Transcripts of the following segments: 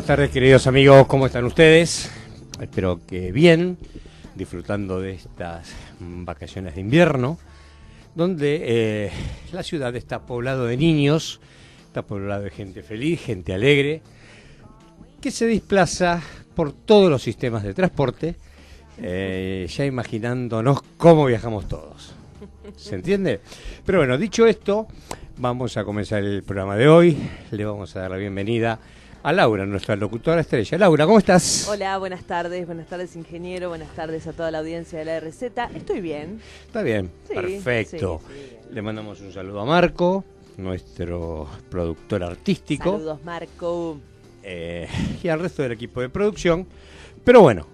buenas tardes, queridos amigos, ¿cómo están ustedes? Espero que bien, disfrutando de estas vacaciones de invierno, donde eh, la ciudad está poblado de niños, está poblado de gente feliz, gente alegre, que se desplaza por todos los sistemas de transporte, eh, ya imaginándonos cómo viajamos todos. ¿Se entiende? Pero bueno, dicho esto, vamos a comenzar el programa de hoy. Le vamos a dar la bienvenida a Laura, nuestra locutora estrella. Laura, ¿cómo estás? Hola, buenas tardes, buenas tardes ingeniero, buenas tardes a toda la audiencia de la RZ. Estoy bien. Está bien, Sí, perfecto. sí, sí. Le mandamos un saludo a Marco, nuestro productor artístico, Saludos Marco. eh, y al resto del equipo de producción. Pero bueno,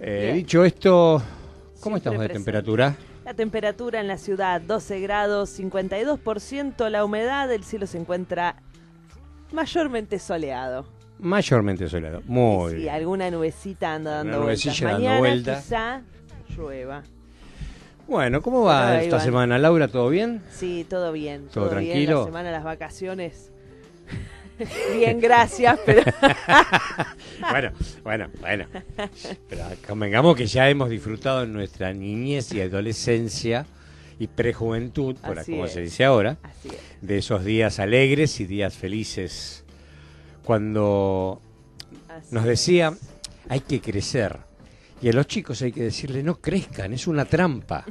eh, dicho esto, ¿cómo Siempre estamos de presente. temperatura? La temperatura en la ciudad 12 grados, 52% la humedad, el cielo se encuentra mayormente soleado. Mayormente soleado. Muy Sí, bien. alguna nubecita anda Una dando vueltas. dando Mañana vuelta. quizá llueva. Bueno, ¿cómo va esta van. semana, Laura? ¿Todo bien? Sí, todo bien. ¿Todo bien. tranquilo? La semana, las vacaciones. bien, gracias, pero bueno, bueno, bueno. Pero convengamos que ya hemos disfrutado en nuestra niñez y adolescencia y prejuventud, por como es. se dice ahora, así es. de esos días alegres y días felices, cuando así nos es. decía, hay que crecer. Y a los chicos hay que decirle, no crezcan, es una trampa.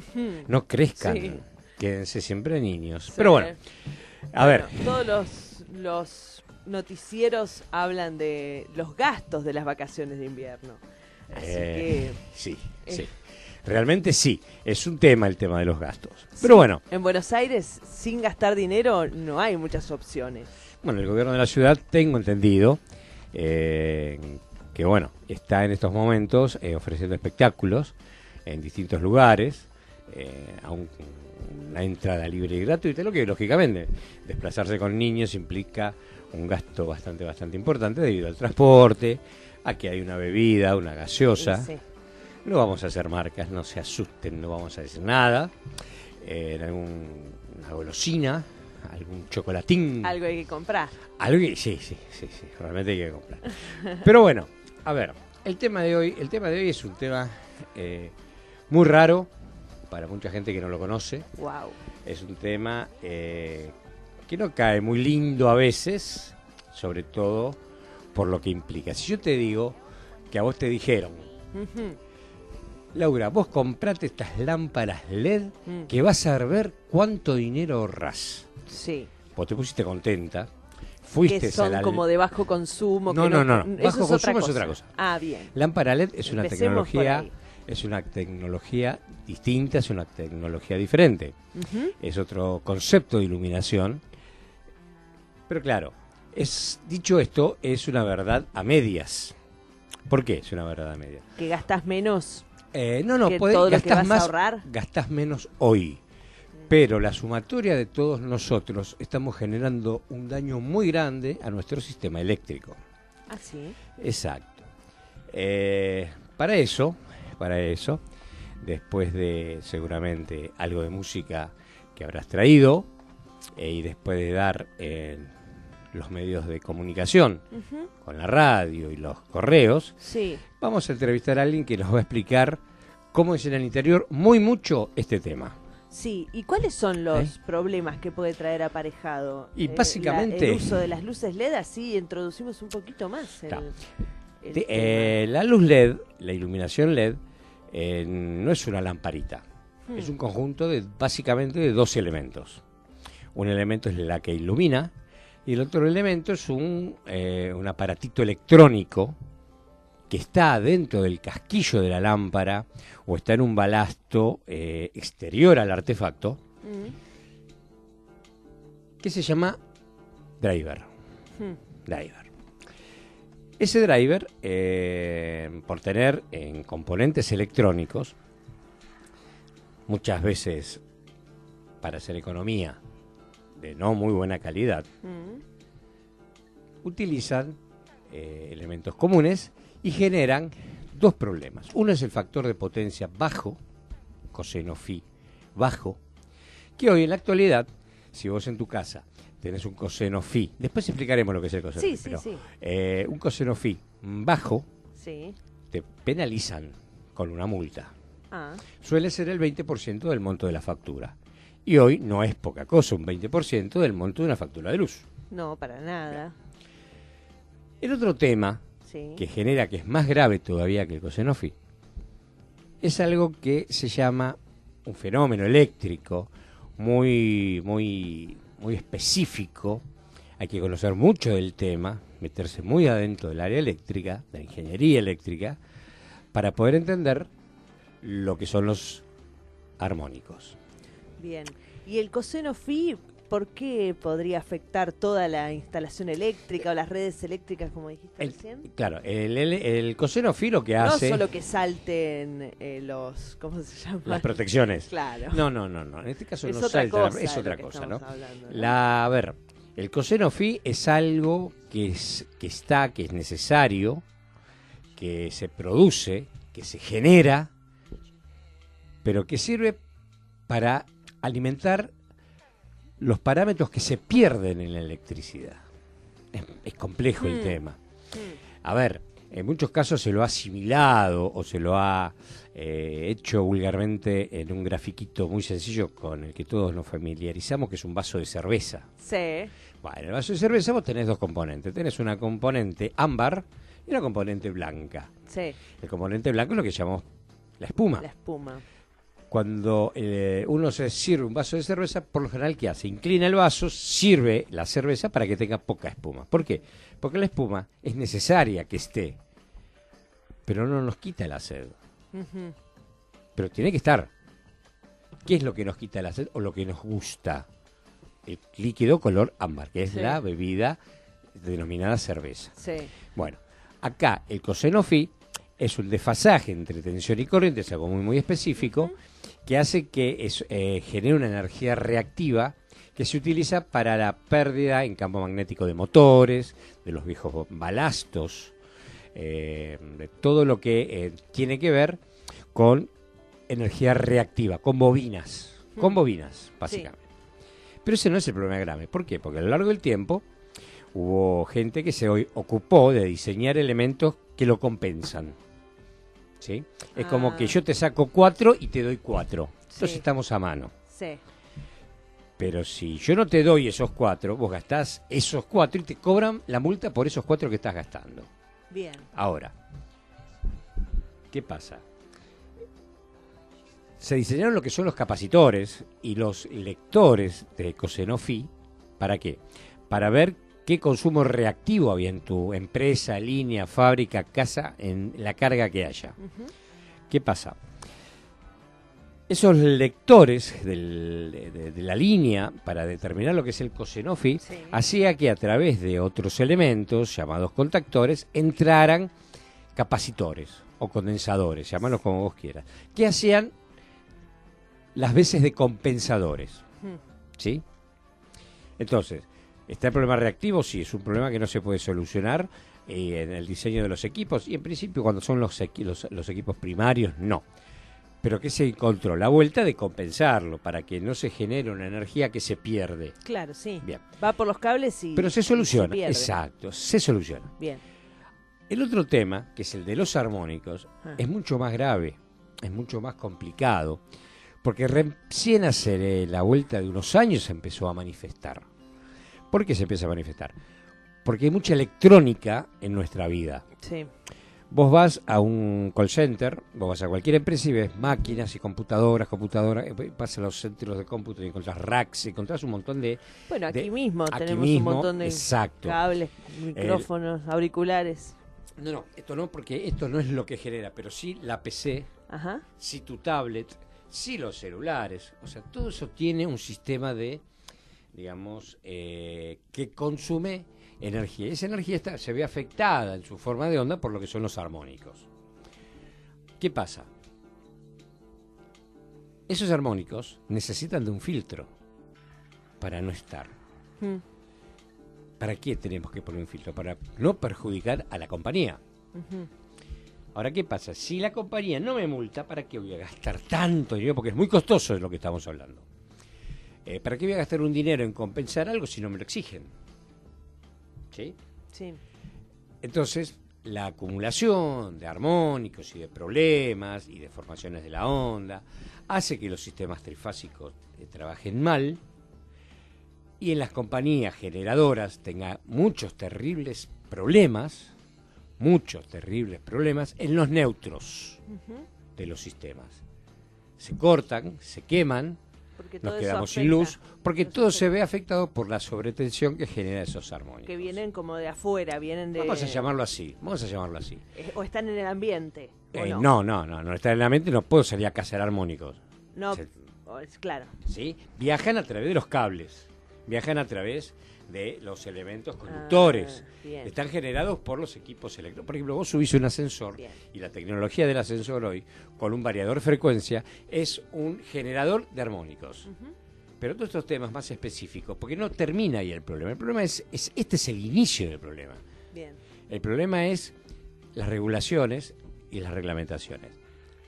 No crezcan, Sí. quédense siempre niños. Sí. Pero bueno, a ver, todos los, los noticieros hablan de los gastos de las vacaciones de invierno. Así eh, sí, eh. sí. Realmente sí, es un tema el tema de los gastos. Pero bueno, en Buenos Aires, sin gastar dinero, no hay muchas opciones. Bueno, el gobierno de la ciudad, tengo entendido, eh, que bueno, está en estos momentos eh, ofreciendo espectáculos en distintos lugares, eh, a un- una entrada libre y gratuita, lo que lógicamente desplazarse con niños implica un gasto bastante, bastante importante debido al transporte, a que hay una bebida, una gaseosa. Sí. No vamos a hacer marcas, no se asusten, no vamos a decir nada. Eh, en algún, una golosina, algún chocolatín. Algo hay que comprar. Algo que, sí, sí, sí, sí, realmente hay que comprar. Pero bueno, a ver, el tema de hoy, el tema de hoy es un tema eh, muy raro para mucha gente que no lo conoce. Wow. Es un tema eh, que no cae muy lindo a veces, sobre todo por lo que implica. Si yo te digo que a vos te dijeron, Laura, vos comprate estas lámparas LED Mm. que vas a ver cuánto dinero ahorrás. Sí. Vos te pusiste contenta, fuiste Que a son la como de bajo consumo. No, que no, no, no. Bajo es consumo es otra cosa. Ah, bien. lámpara LED es una Empecemos tecnología es una tecnología distinta, es una tecnología diferente. Es otro concepto de iluminación. Pero claro, es dicho esto, es una verdad a medias. ¿Por qué es una verdad a medias? Que gastas menos. Eh, no, no, podés- todo lo que vas a más, ahorrar. gastás menos hoy. Pero la sumatoria de todos nosotros estamos generando un daño muy grande a nuestro sistema eléctrico. Ah, sí. Exacto. Eh, para eso, para eso, después de seguramente algo de música que habrás traído eh, y después de dar en los medios de comunicación con la radio y los correos, Sí. vamos a entrevistar a alguien que nos va a explicar cómo es en el interior muy mucho este tema. Sí, ¿y cuáles son los ¿Eh? problemas que puede traer aparejado? Y eh, básicamente- la- el uso de las luces LED, así introducimos un poquito más. el- eh, la luz LED, la iluminación LED, no es una lamparita. Hmm. Es un conjunto de básicamente de dos elementos. Un elemento es la que ilumina y el otro elemento es un, eh, un aparatito electrónico que está dentro del casquillo de la lámpara o está en un balasto eh, exterior al artefacto, Mm. que se llama driver. Hmm. driver. Ese driver, eh, por tener en componentes electrónicos, muchas veces para hacer economía de no muy buena calidad, Mm. utilizan eh, elementos comunes y generan dos problemas. Uno es el factor de potencia bajo, coseno phi bajo, que hoy en la actualidad, si vos en tu casa tenés un coseno phi, después explicaremos lo que es el coseno Sí, phi, sí, pero sí. eh, un coseno phi bajo Sí. te penalizan con una multa. Ah, Suele ser el 20% del monto de la factura. Y hoy no es poca cosa, un 20% del monto de una factura de luz. no, para nada. El otro tema Sí. que genera que es más grave todavía que el coseno phi es algo que se llama un fenómeno eléctrico muy muy muy específico hay que conocer mucho del tema meterse muy adentro del área eléctrica de la ingeniería eléctrica para poder entender lo que son los armónicos Bien. ¿Y el coseno phi, por qué podría afectar toda la instalación eléctrica o las redes eléctricas, como dijiste El- recién? claro el, el, el coseno phi lo que No hace solo que salten eh, los. ¿Cómo se llama? las protecciones Claro. no no no no en este caso es no salta la- cosa. es otra cosa no hablando, ¿no? La, a ver, el coseno phi es algo que, es, que está, que es necesario, que se produce, que se genera, pero que sirve para alimentar los parámetros que se pierden en la electricidad. Es, es complejo el Hmm. tema. Mm. A ver, en muchos casos se lo ha asimilado o se lo ha eh, hecho vulgarmente en un grafiquito muy sencillo con el que todos nos familiarizamos, que es un vaso de cerveza. Sí. Bueno, en el vaso de cerveza vos tenés dos componentes. Tenés una componente ámbar y una componente blanca. Sí. El componente blanco es lo que llamamos la espuma. La espuma. Cuando eh, uno se sirve un vaso de cerveza, por lo general, ¿qué hace? Inclina el vaso, sirve la cerveza para que tenga poca espuma. ¿Por qué? Porque la espuma es necesaria que esté, pero no nos quita la sed. Pero tiene que estar. ¿Qué es lo que nos quita la sed o lo que nos gusta? El líquido color ámbar, que es Sí. la bebida denominada cerveza. Sí. Bueno, acá el coseno phi es un desfasaje entre tensión y corriente, es algo muy muy específico, que hace que es, eh, genere una energía reactiva que se utiliza para la pérdida en campo magnético de motores, de los viejos balastos, eh, de todo lo que eh, tiene que ver con energía reactiva, con bobinas, con bobinas, básicamente. Pero ese no es el problema grave. ¿Por qué? Porque a lo largo del tiempo hubo gente que se hoy ocupó de diseñar elementos que lo compensan. ¿Sí? Es como Ah. que yo te saco cuatro y te doy cuatro. Entonces estamos a mano. Sí. Pero si yo no te doy esos cuatro, vos gastás esos cuatro y te cobran la multa por esos cuatro que estás gastando. Bien. Ahora, ¿qué pasa? Se diseñaron lo que son los capacitores y los lectores de coseno phi. ¿Para qué? Para ver qué consumo reactivo había en tu empresa, línea, fábrica, casa, en la carga que haya. ¿Qué pasa? Esos lectores del- de, la línea para determinar lo que es el coseno phi Sí. hacía que a través de otros elementos llamados contactores entraran capacitores o condensadores, llámalos como vos quieras, que hacían las veces de compensadores. ¿Sí? Entonces, ¿está el problema reactivo? Sí, es un problema que no se puede solucionar eh, en el diseño de los equipos y en principio cuando son los, equi- los, los equipos primarios, no. Pero que se encontró la vuelta de compensarlo para que no se genere una energía que se pierde. Claro, sí. Bien. Va por los cables y. Pero se soluciona, exacto, se soluciona. Bien. El otro tema, que es el de los armónicos, Ah. es mucho más grave, es mucho más complicado, porque recién hace la vuelta de unos años se empezó a manifestar. ¿Por qué se empieza a manifestar? Porque hay mucha electrónica en nuestra vida. Sí. Vos vas a un call center, vos vas a cualquier empresa y ves máquinas y computadoras, computadoras, eh, vas a los centros de cómputo y encontrás racks, y encontrás un montón de... Bueno, aquí de- mismo aquí tenemos mismo, un montón de exacto. cables, micrófonos, auriculares. No, no, esto no, porque esto no es lo que genera, pero sí la PC, Ajá. sí tu tablet, sí los celulares. O sea, todo eso tiene un sistema de, digamos, eh, que consume energía. Esa energía está, se ve afectada en su forma de onda por lo que son los armónicos. ¿Qué pasa? Esos armónicos necesitan de un filtro para no estar. Mm. ¿Para qué tenemos que poner un filtro? Para no perjudicar a la compañía. Ahora, ¿qué pasa? Si la compañía no me multa, ¿para qué voy a gastar tanto dinero? Porque es muy costoso de lo que estamos hablando. Eh, ¿Para qué voy a gastar un dinero en compensar algo si no me lo exigen? ¿Sí? Sí. Entonces, la acumulación de armónicos y de problemas y de formaciones de la onda hace que los sistemas trifásicos eh, trabajen mal y en las compañías generadoras tenga muchos terribles problemas, muchos terribles problemas en los neutros de los sistemas. Se cortan, se queman, Porque nos todo eso quedamos sin luz, porque todo afecta. se ve afectado por la sobretensión que genera esos armónicos. Que vienen como de afuera, vienen de... Vamos a llamarlo así, vamos a llamarlo así. Eh, O están en el ambiente. ¿o Eh, no? no, no, no, no está en la mente, no puedo salir a cazar armónicos. No, Se- claro. ¿sí? Viajan a través de los cables, viajan a través de los elementos conductores. Ah, bien. Están generados por los equipos electrónicos. Por ejemplo, vos subís un ascensor Bien. y la tecnología del ascensor hoy, con un variador de frecuencia, es un generador de armónicos. Pero todos estos temas más específicos, porque no termina ahí el problema. El problema es, es este es el inicio del problema. Bien. El problema es las regulaciones y las reglamentaciones.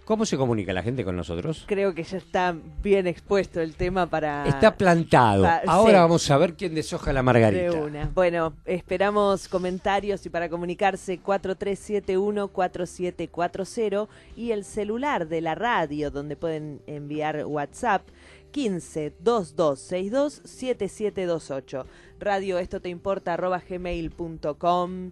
¿Cómo se comunica la gente con nosotros? Creo que ya está bien expuesto el tema para... Está plantado. pa- Ahora sí. vamos a ver quién deshoja la margarita. De una. Bueno, esperamos comentarios y para comunicarse 4371-4740 y el celular de la radio donde pueden enviar WhatsApp 15 2262 7728. Radio esto te importa arroba gmail.com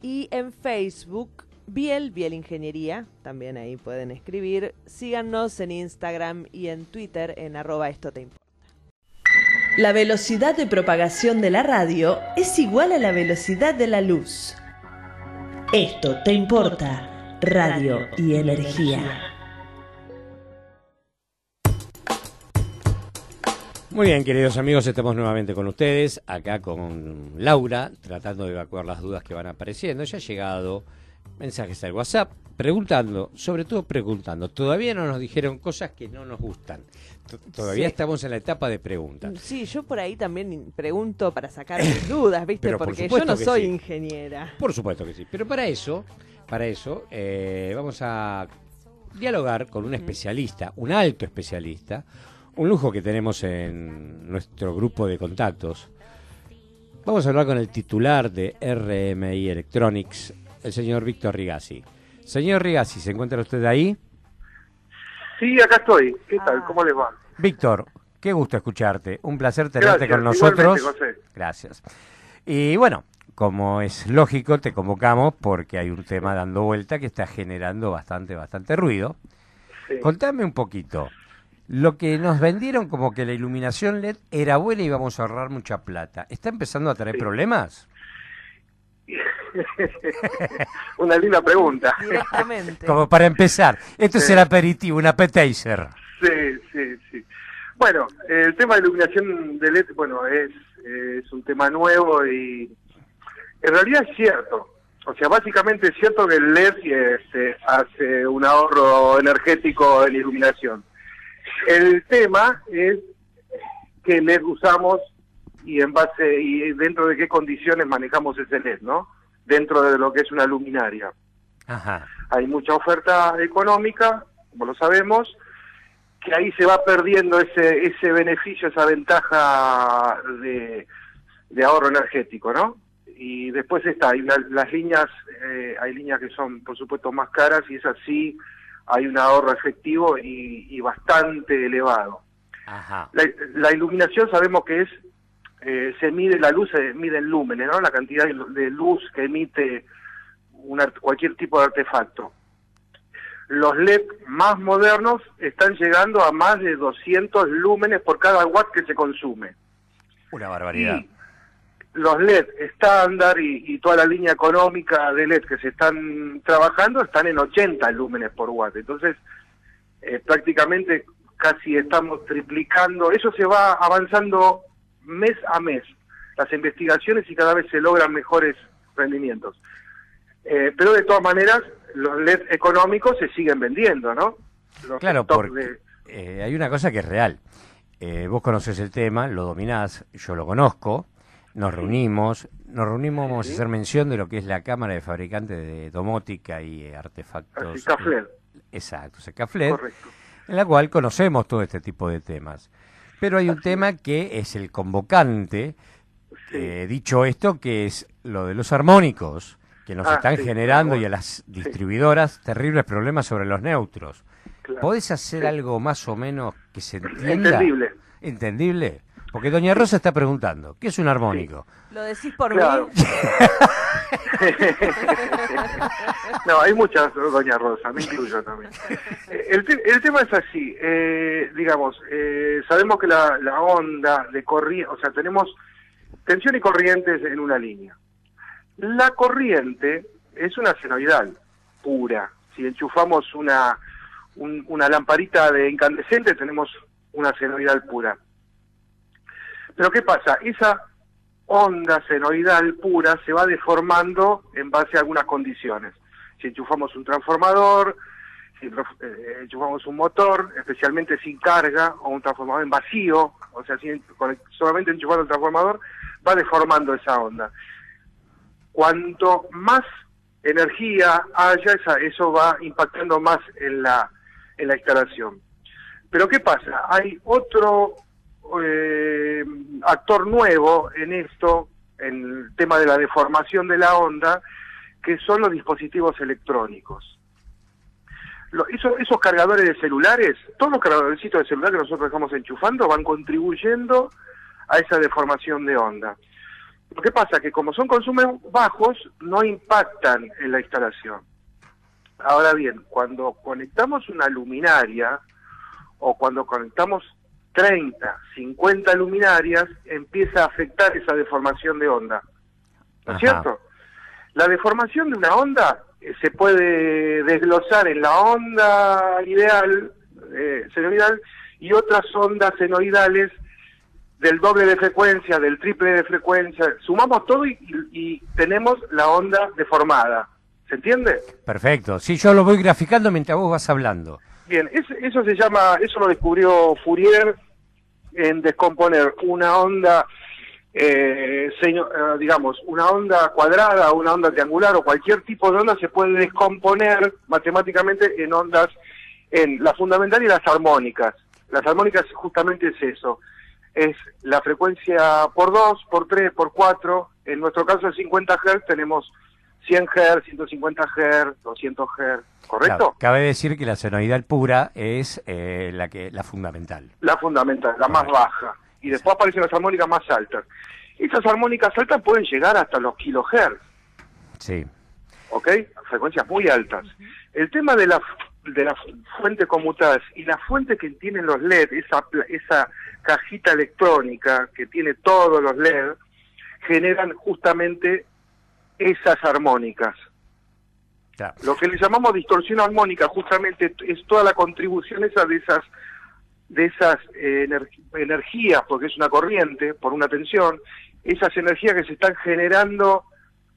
y en Facebook Biel, Biel Ingeniería, también ahí pueden escribir. Síganos en Instagram y en Twitter en arroba esto te importa. La velocidad de propagación de la radio es igual a la velocidad de la luz. Esto te importa, radio y energía. Muy bien, queridos amigos, estamos nuevamente con ustedes, acá con Laura, tratando de evacuar las dudas que van apareciendo. Ya ha llegado mensajes al WhatsApp preguntando, sobre todo preguntando. Todavía no nos dijeron cosas que no nos gustan. T- Todavía Sí. estamos en la etapa de preguntas. Sí, yo por ahí también pregunto para sacar mis dudas, ¿viste? Pero por Porque yo no soy sí. ingeniera. Por supuesto que sí. Pero para eso, para eso, eh, vamos a dialogar con un especialista, un alto especialista, un lujo que tenemos en nuestro grupo de contactos. Vamos a hablar con el titular de RMI Electronics, el señor Víctor Rigasi. Señor Rigasi, ¿se encuentra usted ahí? Sí, acá estoy. ¿Qué tal? Ah. ¿Cómo les va? Víctor, qué gusto escucharte. Un placer tenerte Gracias, con nosotros. José. Gracias. Y bueno, como es lógico, te convocamos porque hay un tema dando vuelta que está generando bastante, bastante ruido. Sí. Contame un poquito. Lo que nos vendieron como que la iluminación LED era buena y íbamos a ahorrar mucha plata. ¿Está empezando a traer Sí. problemas? Una linda pregunta. Directamente. Como para empezar, esto es el aperitivo, un appetizer. Sí, sí, sí. Bueno, el tema de iluminación de LED, bueno, es, es un tema nuevo y en realidad es cierto. O sea, básicamente es cierto que el LED este, hace un ahorro energético en iluminación. El tema es qué LED usamos y en base y dentro de qué condiciones manejamos ese LED, ¿no? Dentro de lo que es una luminaria. Ajá. hay mucha oferta económica, como lo sabemos, que ahí se va perdiendo ese ese beneficio, esa ventaja de, de ahorro energético, ¿no? Y después está, hay la- las líneas, eh, hay líneas que son por supuesto más caras y es así, hay un ahorro efectivo y, y bastante elevado. Ajá. La, la iluminación sabemos que es, eh, se mide la luz, se mide en lúmenes, ¿no? La cantidad de lu- de luz que emite un cualquier tipo de artefacto. Los LED más modernos están llegando a más de 200 lúmenes por cada watt que se consume. Una barbaridad. Y los LED estándar y, toda la línea económica de LED que se están trabajando están en 80 lúmenes por watt. Entonces, eh, prácticamente casi estamos triplicando. Eso se va avanzando mes a mes, las investigaciones y cada vez se logran mejores rendimientos. Eh, pero de todas maneras, los LED económicos se siguen vendiendo, ¿no? claro, porque eh, hay una cosa que es real. vos conoces el tema, lo dominás, yo lo conozco nos reunimos, nos reunimos, vamos a hacer mención de lo que es la Cámara de Fabricantes de Domótica y eh, Artefactos. Exacto, Secafled, en la cual conocemos todo este tipo de temas. Pero hay un tema que es el convocante, eh, dicho esto, que es lo de los armónicos, que nos ah, están generando y a las distribuidoras terribles problemas sobre los neutros. ¿Podés hacer algo más o menos que se entienda? Entendible. ¿Entendible? Porque Doña Rosa está preguntando, ¿qué es un armónico? ¿Lo decís por mí? no, hay muchas Doña Rosa, me incluyo también. El, tema es así, eh, digamos, eh, sabemos que la, onda de corriente, o sea, tenemos tensión y corrientes en una línea. La corriente es una senoidal pura. Si enchufamos una, una lamparita de incandescente, tenemos una senoidal pura pero ¿qué pasa? Esa onda senoidal pura se va deformando en base a algunas condiciones. Si enchufamos un transformador, si eh, enchufamos un motor, especialmente sin carga, o un transformador en vacío, o sea, si solamente enchufando el transformador, va deformando esa onda. Cuanto más energía haya, eso va impactando más en la, en la instalación. Pero ¿qué pasa? Hay otro eh, actor nuevo en esto, en el tema de la deformación de la onda, que son los dispositivos electrónicos. esos, cargadores de celulares, todos los cargadores de celular que nosotros estamos enchufando van contribuyendo a esa deformación de onda. Lo que pasa es que como son consumos bajos, no impactan en la instalación. Ahora bien, cuando conectamos una luminaria o cuando conectamos 30, 50 luminarias, empieza a afectar esa deformación de onda. ¿No es cierto? La deformación de una onda eh, se puede desglosar en la onda ideal, eh, senoidal, y otras ondas senoidales del doble de frecuencia, del triple de frecuencia. Sumamos todo y, tenemos la onda deformada. ¿Se entiende? Perfecto. Sí, yo lo voy graficando mientras vos vas hablando. Bien, eso se llama, eso lo descubrió Fourier en descomponer una onda, eh, eh, digamos, una onda cuadrada, una onda triangular o cualquier tipo de onda se puede descomponer matemáticamente en ondas, en la fundamental y las armónicas. Las armónicas justamente es eso, es la frecuencia por 2, por 3, por 4, en nuestro caso de 50 Hz tenemos 100 Hz, 150 Hz, 200 Hz, ¿correcto? cabe decir que la senoidal pura es eh, la que la fundamental. La fundamental, la más baja. Y después aparecen las armónicas más altas. Esas armónicas altas pueden llegar hasta los kilohertz. Sí. ¿Ok? Frecuencias muy altas. El tema de la de la fuente conmutadas y la fuente que tienen los LED, esa, esa cajita electrónica que tiene todos los LED, generan justamente esas armónicas. Lo que le llamamos distorsión armónica justamente es toda la contribución esa de esas de esas eh, energías, porque es una corriente, por una tensión, esas energías que se están generando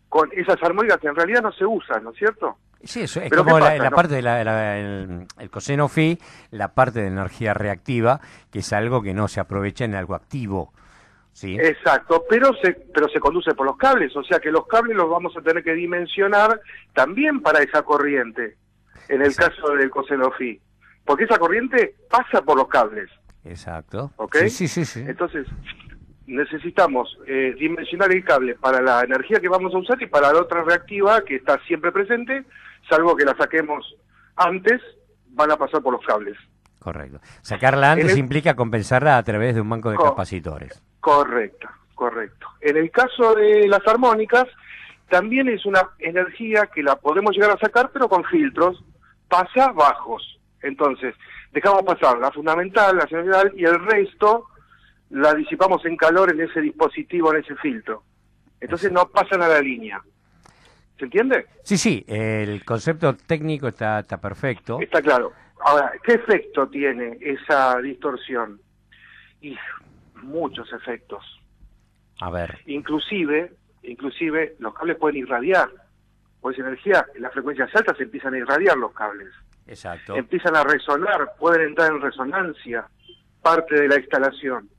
con esas armónicas que en realidad no se usan, ¿no es cierto? Sí, eso es como la, parte de la, el, el, coseno phi, la parte de energía reactiva, que es algo que no se aprovecha en algo activo. Exacto, pero se, pero se conduce por los cables, o sea que los cables los vamos a tener que dimensionar también para esa corriente, en el caso del coseno phi, porque esa corriente pasa por los cables. Exacto. ¿Ok? Sí, sí, sí. Entonces, necesitamos eh, dimensionar el cable para la energía que vamos a usar y para la otra reactiva que está siempre presente, salvo que la saquemos antes, van a pasar por los cables. Correcto. Sacarla antes implica compensarla a través de un banco de capacitores. Correcto, correcto. En el caso de las armónicas, también es una energía que la podemos llegar a sacar, pero con filtros, pasa bajos. Entonces, dejamos pasar la fundamental, la general, y el resto la disipamos en calor en ese dispositivo, en ese filtro. Entonces no pasan a la línea. ¿Se entiende? Sí, sí, el concepto técnico está, está perfecto. Está claro. Ahora, ¿qué efecto tiene esa distorsión? Y muchos efectos. A ver. Inclusive, inclusive los cables pueden irradiar. Por esa energía, en las frecuencias altas empiezan a irradiar los cables. Exacto. Empiezan a resonar, pueden entrar en resonancia parte de la instalación.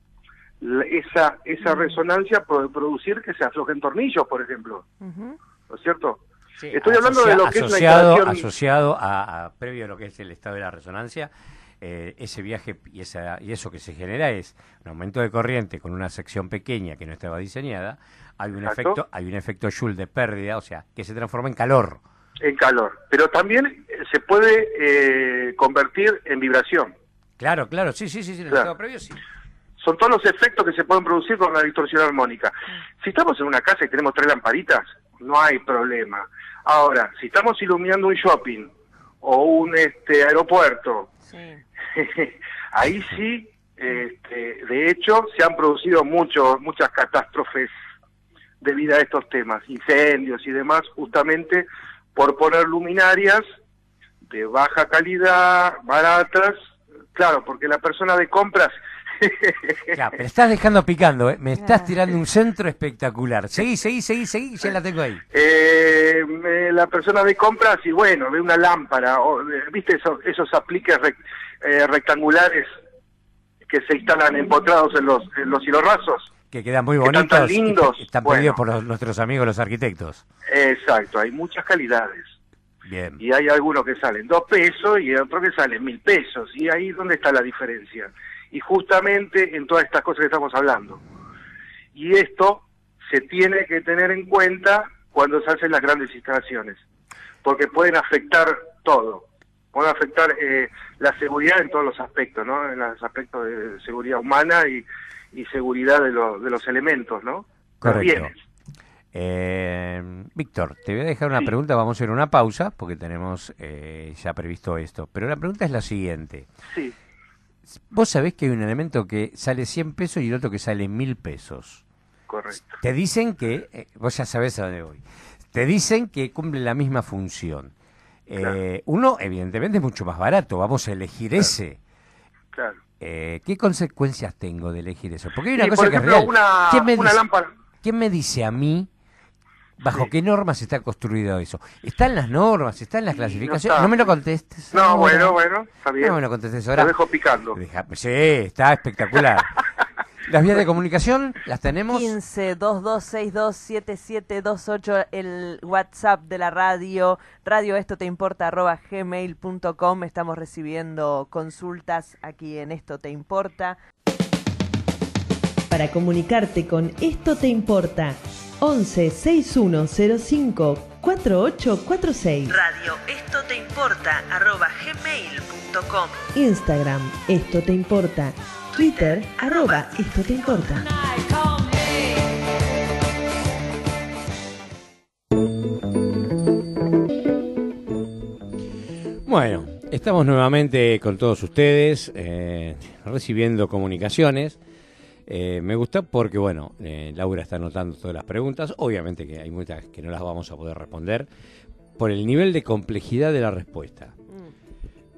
esa esa resonancia puede producir que se aflojen tornillos, por ejemplo. ¿No es cierto? Estoy hablando de lo que es la instalación... Asociado a, previo a lo que es el estado de la resonancia, eh, ese viaje y, esa, y eso que se genera es un aumento de corriente con una sección pequeña que no estaba diseñada, hay un efecto hay un efecto Joule de pérdida, o sea, que se transforma en calor. En calor, pero también eh, se puede eh, convertir en vibración. Claro, claro, sí, sí, sí, en el estado previo sí. Son todos los efectos que se pueden producir con la distorsión armónica. Si estamos en una casa y tenemos tres lamparitas, no hay problema. Ahora, si estamos iluminando un shopping o un este aeropuerto ahí sí, este, de hecho, se han producido muchos, muchas catástrofes debido a estos temas, incendios y demás, justamente por poner luminarias de baja calidad, baratas, claro, porque la persona de compras Ya, pero estás dejando picando, ¿eh? me estás tirando un centro espectacular. Seguí, seguí, seguí, seguí, ya la tengo ahí. Eh, la persona de compras y bueno, ve una lámpara, o, ¿viste esos, esos apliques eh, rectangulares que se instalan empotrados en los, en los rasos Que quedan muy bonitos. Están lindos. Están pedidos por nuestros amigos los arquitectos. Exacto, hay muchas calidades. Bien. Y hay algunos que salen dos pesos y otros que salen mil pesos. Y ahí es donde está la diferencia y justamente en todas estas cosas que estamos hablando. Y esto se tiene que tener en cuenta cuando se hacen las grandes instalaciones, porque pueden afectar todo, pueden afectar eh, la seguridad en todos los aspectos, ¿no? En los aspectos de seguridad humana y, seguridad de, de los elementos, ¿no? Correcto. Eh, Víctor, te voy a dejar una pregunta, vamos a ir a una pausa porque tenemos eh, ya previsto esto, pero la pregunta es la siguiente. Sí. Vos sabés que hay un elemento que sale 100 pesos y el otro que sale 1000 pesos. Correcto. Te dicen que, eh, vos ya sabés a dónde voy, te dicen que cumple la misma función. Eh, uno, evidentemente, es mucho más barato, vamos a elegir ese. Claro. Eh, ¿Qué consecuencias tengo de elegir eso? Porque hay una cosa que es real. ¿Quién me dice a mí ¿Bajo qué normas está construido eso? ¿Están las normas? ¿Están las clasificaciones? No, me lo contestes. No, bueno, bueno, está bien. No me lo contestes ahora. Te dejo picando. sí, está espectacular. Las vías de comunicación las tenemos. 15 2262 el WhatsApp de la radio, radio esto te importa arroba gmail.com. Estamos recibiendo consultas aquí en Esto te importa. Para comunicarte con Esto te importa 11 6105 4846. Radio Esto Te Importa arroba gmail.com. Instagram Esto Te Importa. Twitter arroba Esto Te Importa. Bueno, estamos nuevamente con todos ustedes, eh, recibiendo comunicaciones. Eh, me gusta porque, bueno, eh, Laura está anotando todas las preguntas. Obviamente que hay muchas que no las vamos a poder responder por el nivel de complejidad de la respuesta. Mm.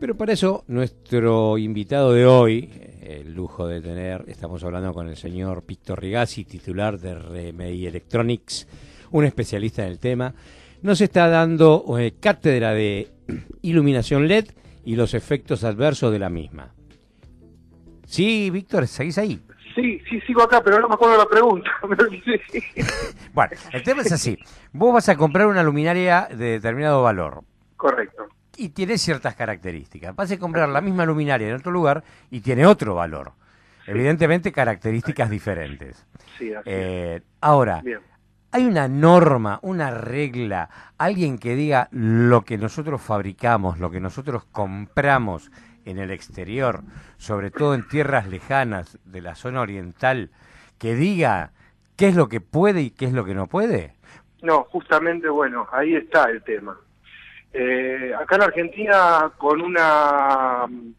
Pero para eso, nuestro invitado de hoy, eh, el lujo de tener, estamos hablando con el señor Víctor Rigazzi, titular de Remedy Electronics, un especialista en el tema, nos está dando cátedra de iluminación LED y los efectos adversos de la misma. Sí, Víctor, ¿seguís ahí? Sí, sí, sigo acá, pero no me acuerdo la pregunta. bueno, el tema es así. Vos vas a comprar una luminaria de determinado valor. Correcto. Y tiene ciertas características. Vas a comprar la misma luminaria en otro lugar y tiene otro valor. Evidentemente características diferentes. Sí, así eh, ahora, hay una norma, una regla, alguien que diga lo que nosotros fabricamos, lo que nosotros compramos en el exterior, sobre todo en tierras lejanas de la zona oriental, que diga qué es lo que puede y qué es lo que no puede? No, justamente, bueno, ahí está el tema. Eh, acá en Argentina, con una mm,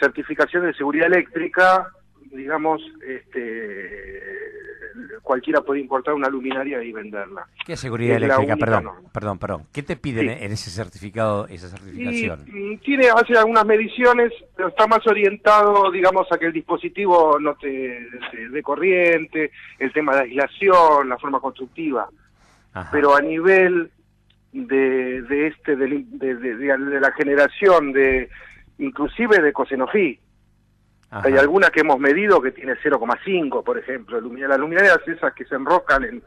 certificación de seguridad eléctrica, digamos, este, cualquiera puede importar una luminaria y venderla. ¿Qué seguridad eléctrica? Perdón, perdón, perdón. ¿Qué te piden en ese certificado, esa certificación? Y, tiene, hace algunas mediciones, pero está más orientado, digamos, a que el dispositivo no te dé corriente, el tema de aislación, la forma constructiva. Pero a nivel de, de este, de, de, la generación de, inclusive de Cosenofí, hay algunas que hemos medido que tiene 0,5, por ejemplo. Las luminarias esas que se enroscan en,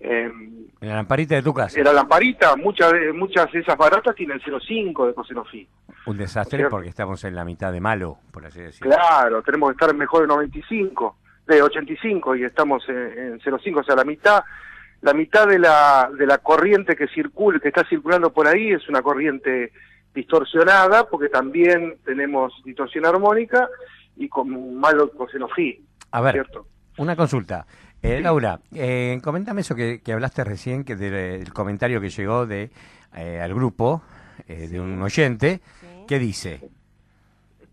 en, la lamparita de tu casa. En la lamparita, muchas de, muchas de esas baratas tienen 0,5 de cosenofi. Un desastre porque estamos en la mitad de malo, por así decirlo. Claro, tenemos que estar mejor de 95, de 85 y estamos en, 0,5, o sea, la mitad la mitad de la, de la corriente que circula, que está circulando por ahí es una corriente distorsionada, porque también tenemos distorsión armónica y con malo cosenofí. A ver, una consulta. Eh, Laura, eh, coméntame eso que, hablaste recién, que del comentario que llegó de eh, al grupo eh, de un oyente, ¿qué dice?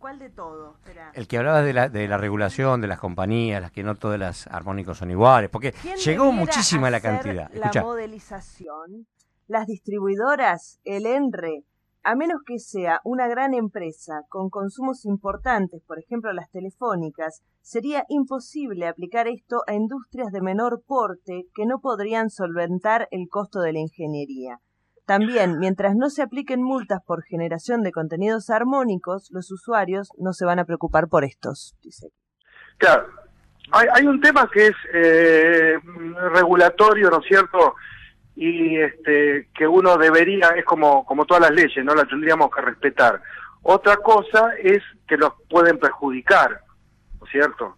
¿Cuál de todo? El que hablaba de la, de la regulación de las compañías, las que no todas las armónicos son iguales, porque llegó muchísima la cantidad. La modelización, las distribuidoras, el ENRE, a menos que sea una gran empresa con consumos importantes, por ejemplo las telefónicas, sería imposible aplicar esto a industrias de menor porte que no podrían solventar el costo de la ingeniería. También, mientras no se apliquen multas por generación de contenidos armónicos, los usuarios no se van a preocupar por estos, dice. Claro, hay, un tema que es eh, regulatorio, ¿no es cierto? y este, que uno debería, es como, como todas las leyes, no las tendríamos que respetar. Otra cosa es que nos pueden perjudicar, ¿no es cierto?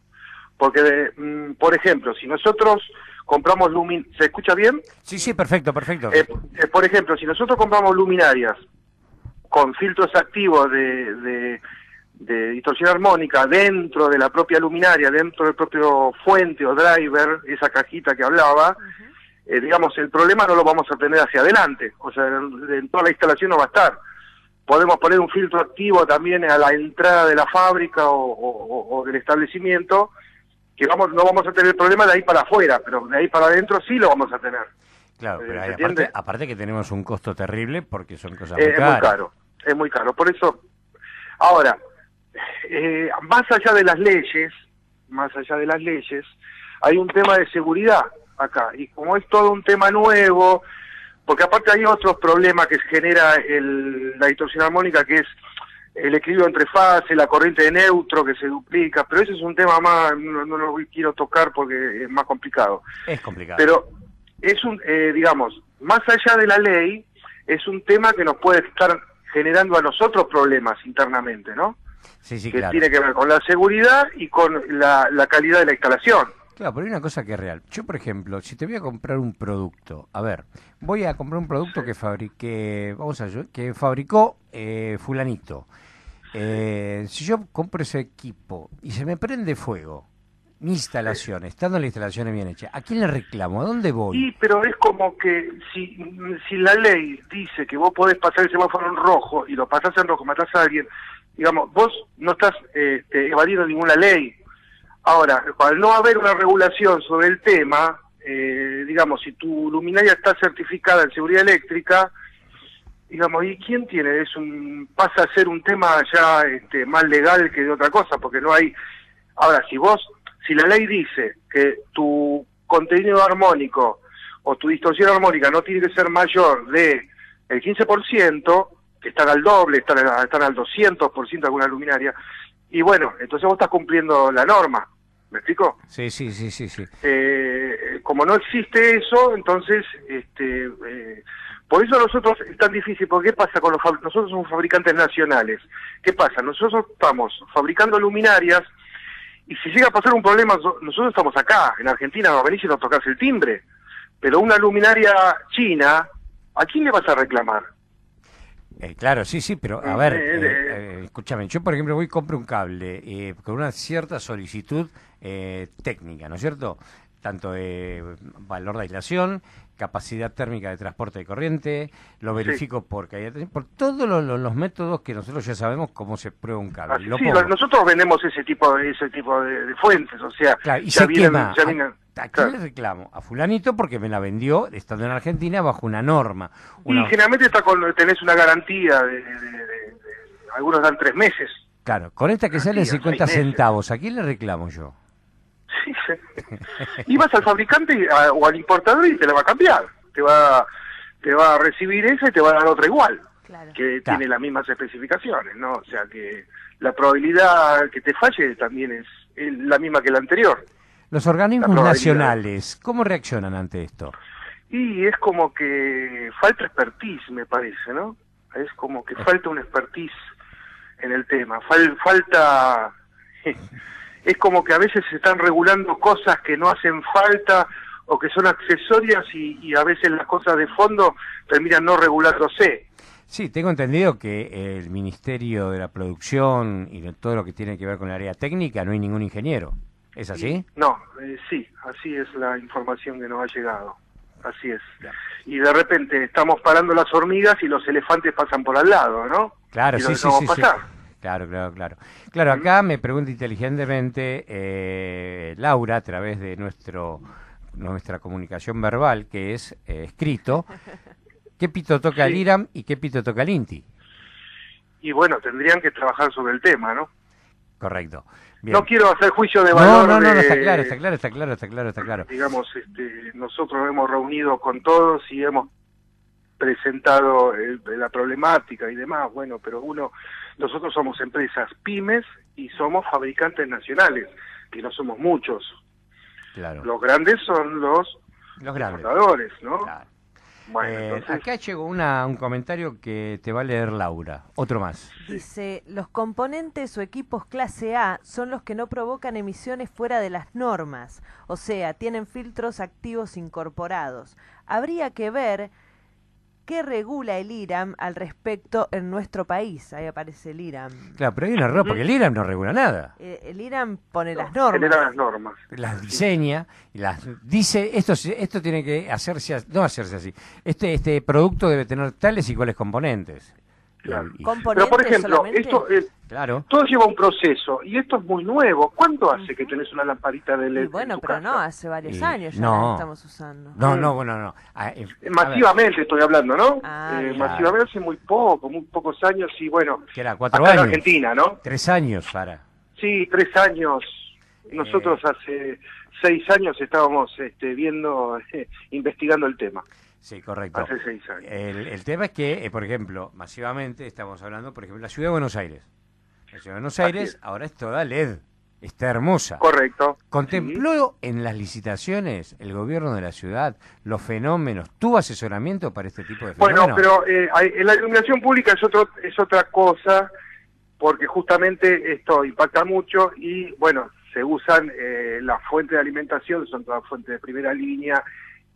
Porque, mm, por ejemplo, si nosotros compramos lumin... ¿Se escucha bien? Sí, sí, perfecto, perfecto. Eh, eh, por ejemplo, si nosotros compramos luminarias con filtros activos de, de, de, distorsión armónica dentro de la propia luminaria, dentro del propio fuente o driver, esa cajita que hablaba, eh, digamos, el problema no lo vamos a tener hacia adelante, o sea, en, toda la instalación no va a estar. Podemos poner un filtro activo también a la entrada de la fábrica o, del establecimiento, que vamos no vamos a tener el problema de ahí para afuera, pero de ahí para adentro sí lo vamos a tener. Claro, pero aparte, aparte, que tenemos un costo terrible porque son cosas muy caras. Es muy caro, es muy caro. Por eso, ahora, eh, más allá de las leyes, más allá de las leyes, hay un tema de seguridad acá. Y como es todo un tema nuevo, porque aparte hay otros problemas que genera el, la distorsión armónica, que es el equilibrio entre fases, la corriente de neutro que se duplica, pero ese es un tema más, no, lo quiero tocar porque es más complicado. Es complicado. Pero es un, eh, digamos, más allá de la ley, es un tema que nos puede estar generando a nosotros problemas internamente, ¿no? Sí, sí, que tiene que ver con la seguridad y con la, la calidad de la instalación. Claro, pero hay una cosa que es real. Yo, por ejemplo, si te voy a comprar un producto, a ver, voy a comprar un producto que fabrique, vamos a que fabricó eh, fulanito. Eh, si yo compro ese equipo y se me prende fuego, mi instalación, estando la instalación bien hecha, ¿a quién le reclamo? ¿A dónde voy? Sí, pero es como que si, si la ley dice que vos podés pasar el semáforo en rojo y lo pasás en rojo, matás a alguien, digamos, vos no estás este, evadiendo ninguna ley Ahora, al no haber una regulación sobre el tema, eh, digamos, si tu luminaria está certificada en seguridad eléctrica, digamos, ¿y quién tiene? Es un pasa a ser un tema ya este, más legal que de otra cosa, porque no hay. Ahora, si vos, si la ley dice que tu contenido armónico o tu distorsión armónica no tiene que ser mayor de el 15%, que están al doble, están, están al 200% alguna luminaria, y bueno, entonces vos estás cumpliendo la norma. ¿Me explico? Sí, sí, sí, sí. sí. Eh, como no existe eso, entonces, este, eh, por eso nosotros es tan difícil, porque ¿qué pasa con los nosotros somos fabricantes nacionales? ¿Qué pasa? Nosotros estamos fabricando luminarias y si llega a pasar un problema, nosotros estamos acá, en Argentina, va a venir y nos tocas el timbre, pero una luminaria china, ¿a quién le vas a reclamar? Eh, claro, sí, sí, pero a ver, eh, escúchame, yo por ejemplo voy y compro un cable con una cierta solicitud eh, técnica, ¿no es cierto? Tanto de valor de aislación, capacidad térmica de transporte de corriente, lo verifico por por todos los, métodos que nosotros ya sabemos cómo se prueba un cable. sí, nosotros vendemos ese tipo ese tipo de, fuentes, o sea, ya, vienen, ¿A quién le reclamo? A fulanito porque me la vendió estando en Argentina bajo una norma. Y generalmente está con, tenés una garantía de, algunos dan tres meses. Claro, con esta que sale 50 centavos, ¿a quién le reclamo yo? Y vas al fabricante o al importador y te la va a cambiar. Te va, te va a recibir esa y te va a dar otra igual. Que tiene las mismas especificaciones, ¿no? O sea que la probabilidad que te falle también es la misma que la anterior. Los organismos nacionales, ¿cómo reaccionan ante esto? Y es como que falta expertise, me parece, ¿no? Es como que falta un expertise en el tema. falta... es como que a veces se están regulando cosas que no hacen falta o que son accesorias y, y a veces las cosas de fondo terminan no regulándose. Sí, tengo entendido que el Ministerio de la Producción y de todo lo que tiene que ver con el área técnica no hay ningún ingeniero. ¿Es así? No, eh, sí, así es la información que nos ha llegado. Así es. Y de repente estamos parando las hormigas y los elefantes pasan por al lado, ¿no? Claro, sí, sí, sí, Claro, claro, claro. Claro, acá me pregunta inteligentemente eh, Laura, a través de nuestro nuestra comunicación verbal, que es eh, escrito, ¿qué pito toca el IRAM y qué pito toca el INTI? Y bueno, tendrían que trabajar sobre el tema, ¿no? Correcto. No quiero hacer juicio de valor. No, no, no, está claro, está claro, está claro, está claro, está claro. Digamos, este, nosotros hemos reunido con todos y hemos presentado la problemática y demás, bueno, pero uno, nosotros somos empresas pymes y somos fabricantes nacionales, que no somos muchos. Claro. Los grandes son los, los ¿no? Claro. Bueno, eh, Acá llegó una, un comentario que te va a leer Laura. Otro más. Dice, los componentes o equipos clase A son los que no provocan emisiones fuera de las normas, o sea, tienen filtros activos incorporados. Habría que ver ¿Qué regula el IRAM al respecto en nuestro país? Ahí aparece el IRAM. Claro, pero hay un error, porque el IRAM no regula nada. Eh, el IRAM pone las normas. Genera las normas. Las diseña y las dice, esto, esto tiene que hacerse, no hacerse así. Este, este producto debe tener tales y cuales componentes. Pero por ejemplo, esto claro. todo lleva un proceso y esto es muy nuevo. ¿Cuánto hace que tenés una lamparita de LED? bueno, pero no, hace varios años ya no. estamos usando. No, no, bueno, no. Ah, eh, masivamente estoy hablando, ¿no? Ah, eh, masivamente hace muy poco, muy pocos años y bueno. Que era cuatro años. En Argentina, ¿no? Tres años, Sara. Sí, tres años. Nosotros eh. hace seis años estábamos este, viendo, investigando el tema. Sí, correcto. Hace seis años. El, tema es que, eh, por ejemplo, masivamente estamos hablando, por ejemplo, la ciudad de Buenos Aires. La ciudad de Buenos Aires ahora es toda LED. Está hermosa. Correcto. ¿Contempló en las licitaciones el gobierno de la ciudad los fenómenos? ¿Tuvo asesoramiento para este tipo de fenómenos? Bueno, pero eh, la iluminación pública es, otro, es otra cosa, porque justamente esto impacta mucho y, bueno, se usan eh, las fuentes de alimentación, son todas fuentes de primera línea,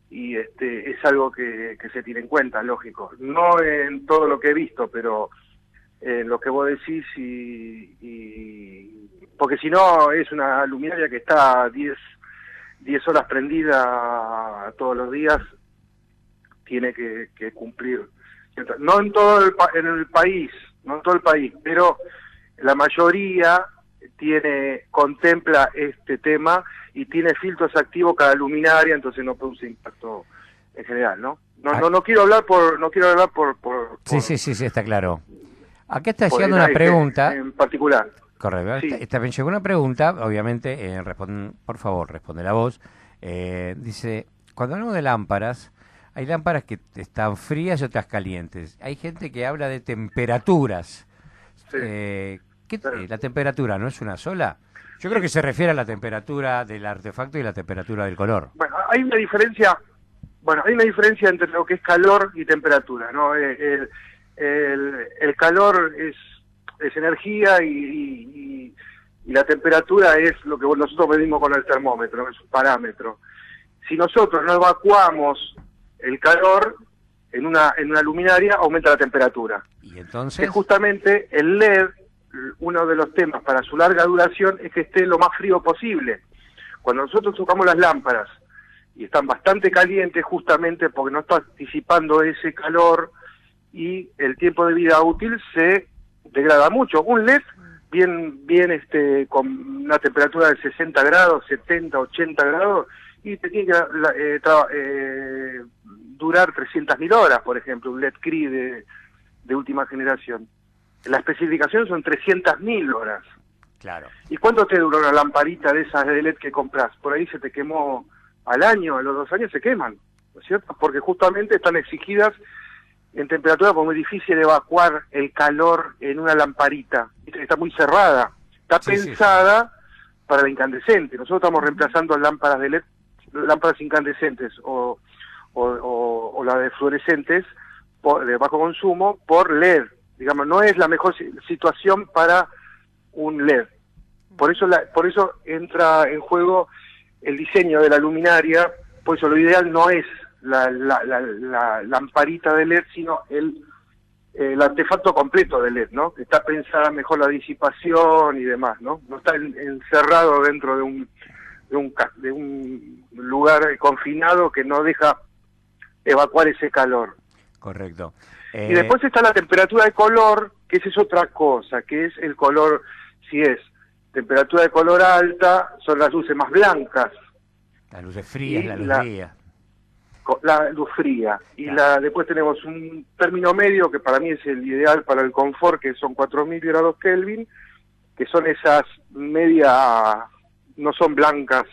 y este, es algo que, se tiene en cuenta, lógico. No en todo lo que he visto, pero en lo que vos decís y... porque si no es una luminaria que está 10 10 horas prendida todos los días, tiene que, cumplir. No en todo el, en el país, no en todo el país, pero la mayoría tiene contempla este tema y tiene filtros activos cada luminaria, entonces no produce impacto en general, ¿no? No, no, no quiero hablar por, no quiero hablar por, por, sí, sí, sí, sí, está claro. Acá está llegando una pregunta. En particular. Correcto. Sí. Está, llegó una pregunta, obviamente, eh, por favor, responde la voz. Eh, dice, cuando hablamos de lámparas, hay lámparas que están frías y otras calientes. Hay gente que habla de temperaturas. Eh, ¿qué, ¿La temperatura no es una sola? Yo creo que se refiere a la temperatura del artefacto y la temperatura del color. Bueno, hay una diferencia, bueno, hay una diferencia entre lo que es calor y temperatura, ¿no? Eh, el, calor es, es energía y, la temperatura es lo que nosotros medimos con el termómetro, es un parámetro. Si nosotros no evacuamos el calor en una, en una luminaria, aumenta la temperatura. Y entonces... Que justamente el LED uno de los temas para su larga duración es que esté lo más frío posible. Cuando nosotros tocamos las lámparas y están bastante calientes justamente porque no está anticipando ese calor y el tiempo de vida útil se degrada mucho. Un LED bien bien este con una temperatura de 60 grados, 70, 80 grados y te tiene que eh, eh, durar 300.000 horas, por ejemplo, un LED CRI de, de última generación. La especificación son 300.000 horas. Claro. ¿Y cuánto te dura una lamparita de esas de LED que compras? Por ahí se te quemó al año, a los dos años se queman, ¿no es cierto? Porque justamente están exigidas en temperatura, porque es muy difícil evacuar el calor en una lamparita. Está muy cerrada. Está pensada para la incandescente. Nosotros estamos reemplazando lámparas de LED, lámparas incandescentes o, o, o, las de fluorescentes de bajo consumo por LED. Digamos, no es la mejor situación para un LED. Por eso, la, por eso entra en juego el diseño de la luminaria, por eso lo ideal no es la, la, la, lamparita de LED, sino el, el artefacto completo de LED, ¿no? Está pensada mejor la disipación y demás, ¿no? No está encerrado dentro de un, de un, de un lugar confinado que no deja evacuar ese calor. Correcto. Y eh, después está la temperatura de color, que esa es otra cosa, que es el color, si es temperatura de color alta, son las luces más blancas. Las luces frías, la luz fría la luz fría. Y la después tenemos un término medio que para mí es el ideal para el confort, que son 4000 grados Kelvin, que son esas media, no son blancas,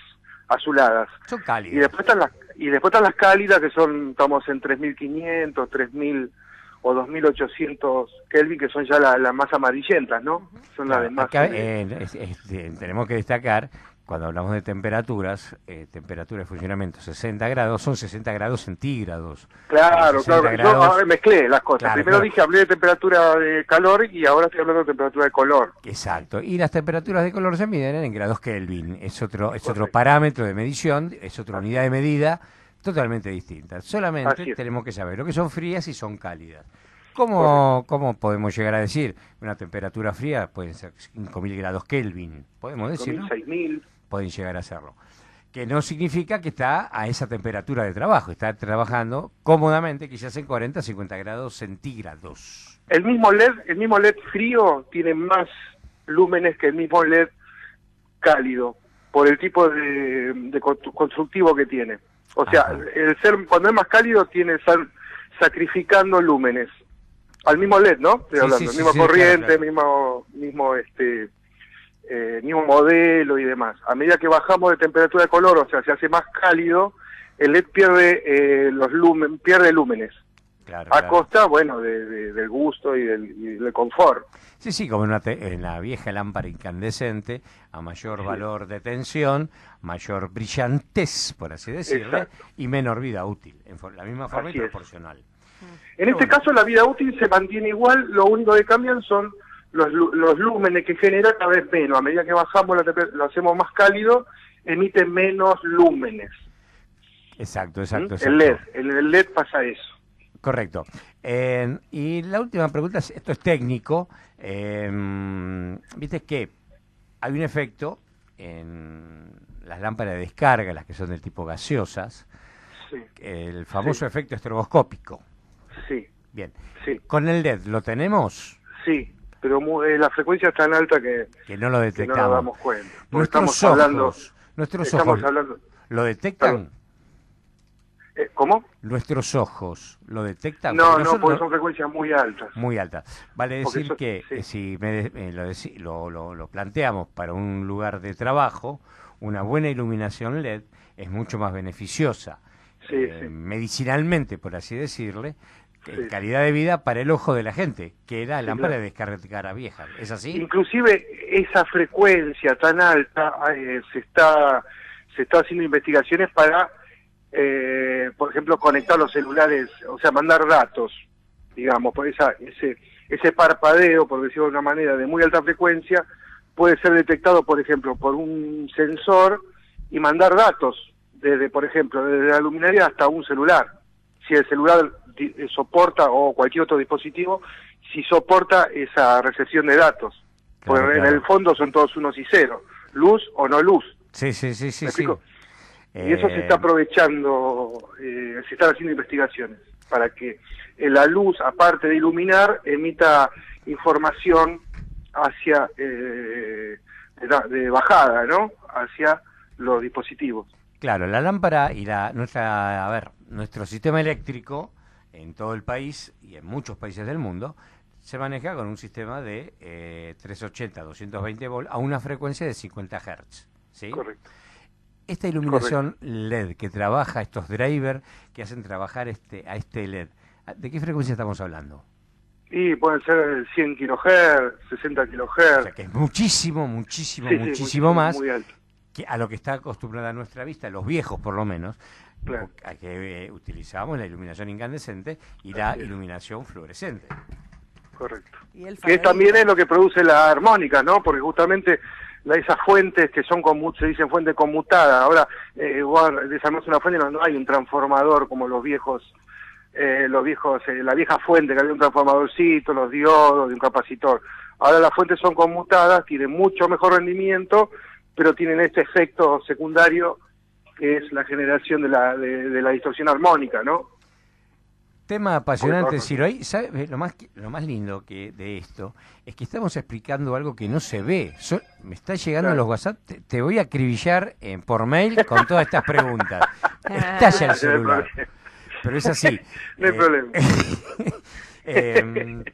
azuladas. Son cálidas. Y después están las, y después están las cálidas, que son, estamos en 3500, 3000 o 2800 Kelvin, que son ya las la más amarillentas, ¿no? Son las de más. Eh, tenemos que destacar cuando hablamos de temperaturas, eh, temperatura de funcionamiento 60 grados, son 60 grados centígrados. Claro, claro, yo mezclé las cosas. Primero dije, hablé de temperatura de calor y ahora estoy hablando de temperatura de color. Exacto, y las temperaturas de color se miden en grados Kelvin, es otro, es otro parámetro de medición, es otra unidad de medida totalmente distinta. Solamente tenemos que saber lo que son frías y son cálidas. ¿Cómo, ¿Cómo podemos llegar a decir? Una temperatura fría puede ser 5.000 grados Kelvin, podemos decir, 6.000 pueden llegar a hacerlo. Que no significa que está a esa temperatura de trabajo, está trabajando cómodamente, quizás en 40, 50 grados centígrados. El mismo LED, el mismo LED frío tiene más lúmenes que el mismo LED cálido, por el tipo de, constructivo que tiene. O sea, el ser cuando es más cálido tiene estar sacrificando lúmenes. Al mismo LED, ¿no? Estoy hablando, mismo corriente, mismo mismo este eh, mismo modelo y demás. A medida que bajamos de temperatura de color, o sea, se hace más cálido, el LED pierde eh, los lumen, pierde lúmenes. a costa, bueno, del gusto y del, confort. Sí, sí, como en, la vieja lámpara incandescente, a mayor valor de tensión, mayor brillantez, por así decirlo, y menor vida útil, en la misma forma y proporcional. En este caso la vida útil se mantiene igual, lo único que cambian son los, los lúmenes que genera cada vez menos. A medida que bajamos lo hacemos más cálido, emite menos lúmenes. Exacto, exacto. ¿Mm? El LED, el LED pasa eso. Correcto. y la última pregunta, esto es técnico. Em, viste que hay un efecto en las lámparas de descarga, las que son del tipo gaseosas, el famoso efecto estroboscópico. Sí. Bien. Sí. ¿Con el LED lo tenemos? Sí pero eh, la frecuencia es tan alta que, no lo detectamos. no nos damos cuenta. Nuestros ojos, nuestros ojos lo detectan. Eh, ¿Cómo? Nuestros ojos lo detectan. No, no, porque son frecuencias muy altas. Muy altas. Vale decir que eh, si me, lo, lo, lo, planteamos para un lugar de trabajo, una buena iluminación LED es mucho más beneficiosa. medicinalmente, por así decirle, calidad de vida para el ojo de la gente, que era la lámpara de descarga vieja. ¿Es así? Inclusive esa frecuencia tan alta eh, se está se está haciendo investigaciones para, eh, por ejemplo, conectar los celulares, o sea, mandar datos, digamos, por esa, ese ese parpadeo, por decirlo de una manera, de muy alta frecuencia, puede ser detectado, por ejemplo, por un sensor y mandar datos desde, por ejemplo, desde la luminaria hasta un celular. Si el celular soporta, o cualquier otro dispositivo, si soporta esa recepción de datos. Porque en el fondo son todos unos y ceros, luz o no luz. Sí, sí, sí, sí. Y eso se está eh, aprovechando, eh, se están haciendo investigaciones para que la luz, aparte de iluminar, emita información hacia de, bajada, ¿no? Hacia los dispositivos. Claro, la lámpara y la nuestra, a ver, nuestro sistema eléctrico en todo el país y en muchos países del mundo se maneja con un sistema de eh, 380, 220 volts a una frecuencia de 50 Hz. ¿sí? Correcto. Esta iluminación LED que trabaja estos drivers que hacen trabajar este a este LED, ¿de qué frecuencia estamos hablando? Y pueden ser 100 kHz, 60 O kHz. sea que es muchísimo, muchísimo, Sí, sí, muchísimo más Muy que a lo que está acostumbrada nuestra vista, los viejos por lo menos, Claro. a que eh, utilizábamos la iluminación incandescente y la es. iluminación fluorescente. Correcto. Y el Que también es lo que produce la armónica, ¿no? Porque justamente la- esas fuentes que son, se dicen fuente conmutada, ahora eh, vos desarmás una fuente no, no hay un transformador como los viejos, eh, los viejos, eh, la vieja fuente que había un transformadorcito, los diodos, de un capacitor. Ahora las fuentes son conmutadas, tienen mucho mejor rendimiento, pero tienen este efecto secundario que es la generación de la, de, de la distorsión armónica, ¿no? Tema apasionante. Ciro. Ahí, ¿sabe? Eh, Lo más, lo más lindo que de esto es que estamos explicando algo que no se ve. So- me está llegando Claro. los WhatsApp. Te, te voy a acribillar eh, por mail con todas estas preguntas. Estalla el celular. Pero es así. No hay Eh, problema. eh,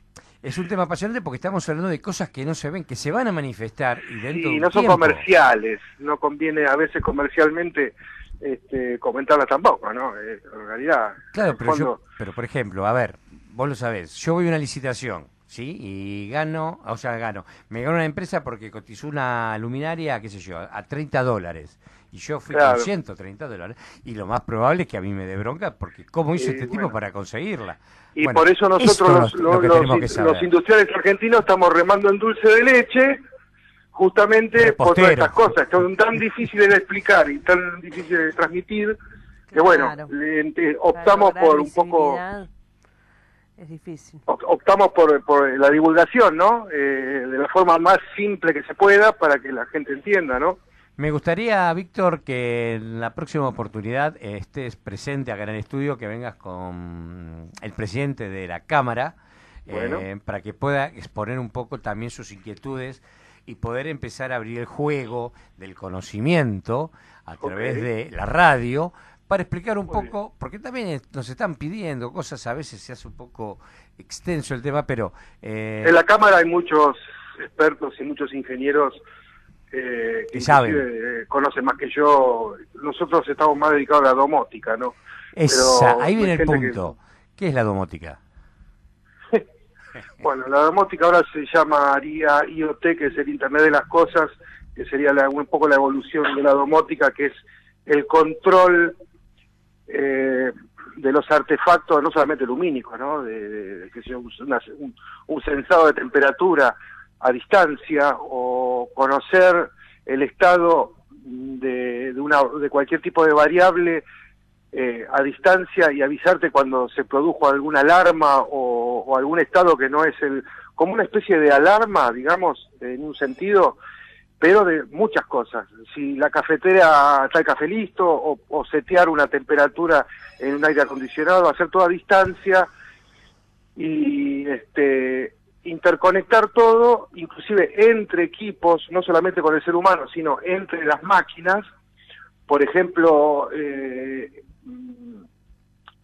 es un tema apasionante porque estamos hablando de cosas que no se ven, que se van a manifestar y dentro un no son tiempo. comerciales, no conviene a veces comercialmente este, comentarlas tampoco, ¿no? Eh, en realidad, Claro, pero, yo, pero por ejemplo, a ver, vos lo sabés, yo voy a una licitación, ¿sí? Y gano, o sea, gano, me gano una empresa porque cotizó una luminaria, qué sé yo, a 30 dólares. Y yo fui Claro. con 130 dólares. Y lo más probable es que a mí me dé bronca porque ¿cómo hizo este tipo para conseguirla? y Bueno, por eso nosotros lo los industriales argentinos estamos remando en dulce de leche justamente por todas estas cosas, que son tan difíciles de explicar y tan difíciles de transmitir, que bueno, Claro. le- optamos por un poco... Es difícil. op- optamos por, por la divulgación, ¿no? Eh, de la forma más simple que se pueda para que la gente entienda, ¿no? Me gustaría, Víctor, que en la próxima oportunidad eh, estés presente acá en el estudio, que vengas con el presidente de la Cámara, eh, para que pueda exponer un poco también sus inquietudes y poder empezar a abrir el juego del conocimiento a través de la radio, para explicar un Muy poco, porque también nos están pidiendo cosas, a veces se hace un poco extenso el tema, pero... eh, En la Cámara hay muchos expertos y muchos ingenieros eh, que saben. eh, conocen más que yo. Nosotros estamos más dedicados a la domótica, ¿no? esa, pero ahí viene el gente que- punto. ¿Qué es la domótica? Bueno, la domótica ahora se llamaría IoT, que es el Internet de las Cosas, que sería la- un poco la evolución de la domótica, que es el control eh, de los artefactos, no solamente lumínicos, ¿no? De, que sea un, sensado de temperatura a distancia o conocer el estado de una, de cualquier tipo de variable eh, a distancia y avisarte cuando se produjo alguna alarma o, o algún estado que no es el como una especie de alarma digamos en un sentido pero de muchas cosas. Si la cafetera está el café listo o, setear una temperatura en un aire acondicionado hacer todo a distancia y este interconectar todo inclusive entre equipos no solamente con el ser humano sino entre las máquinas. Por ejemplo, eh,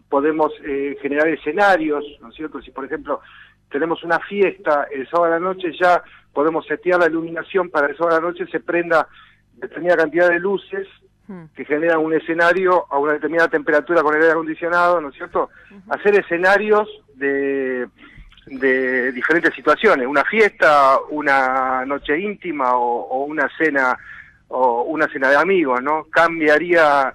podemos eh, generar escenarios, ¿no es cierto? Si, por ejemplo, tenemos una fiesta el sábado a la noche, ya podemos setear la iluminación para el sábado a la noche se prenda determinada cantidad de luces Hmm. que generan un escenario a una determinada temperatura con el aire acondicionado, ¿no es cierto? Hacer escenarios de, de diferentes situaciones, una fiesta, una noche íntima o, o una cena o una cena de amigos, ¿no? Cambiaría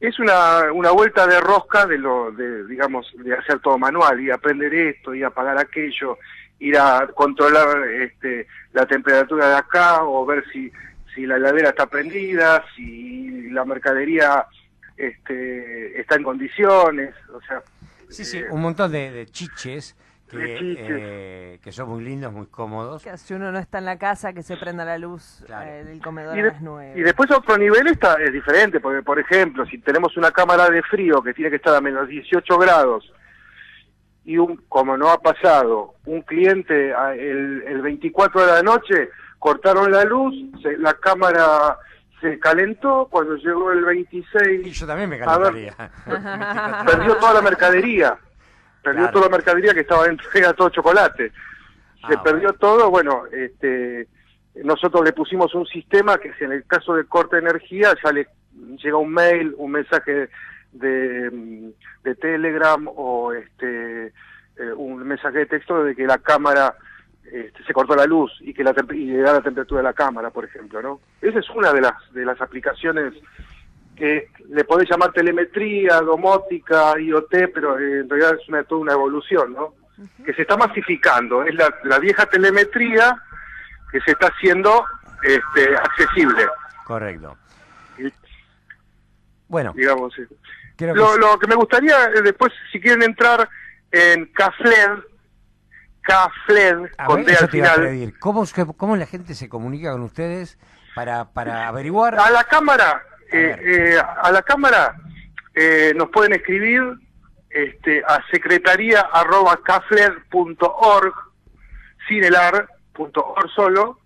es una, una vuelta de rosca de lo de digamos de hacer todo manual y aprender esto y apagar aquello, ir a controlar este la temperatura de acá o ver si si la heladera está prendida, si la mercadería este está en condiciones, o sea, Sí, sí, eh, un montón de, de chiches que, eh, que son muy lindos, muy cómodos. Que si uno no está en la casa, que se prenda la luz Claro. eh, del comedor Y, a las nueve. y después otro nivel está es diferente, porque por ejemplo, si tenemos una cámara de frío que tiene que estar a menos 18 grados y un como no ha pasado, un cliente a- el, el 24 de la noche cortaron la luz, se- la cámara se calentó cuando llegó el 26. Y yo también me ver. calentaría. perdió toda la mercadería. Perdió Claro. toda la mercadería que estaba dentro, era todo chocolate. Se Ah, perdió todo, bueno, este, nosotros le pusimos un sistema que si en el caso de corte de energía ya le llega un mail, un mensaje de, mm, de Telegram o este eh, un mensaje de texto de que la cámara este, se cortó la luz y que la y le da la temperatura de la cámara, por ejemplo, ¿no? Esa es una de las de las aplicaciones que le podés llamar telemetría, domótica, IoT, pero eh, en realidad es una, toda una evolución, ¿no? Que se está masificando. Es la, la vieja telemetría que se está haciendo este, accesible, Correcto. y- Bueno, digamos. eh. que Lo, sí. lo que me gustaría eh, después, si quieren entrar en Cafled, Cafled, A con ver, D al final. ¿Cómo, es que- ¿Cómo la gente se comunica con ustedes para, para averiguar? A la cámara, a la cámara eh, nos pueden escribir este, a secretaría arroba cafler.org, sin el ar, punto org solo,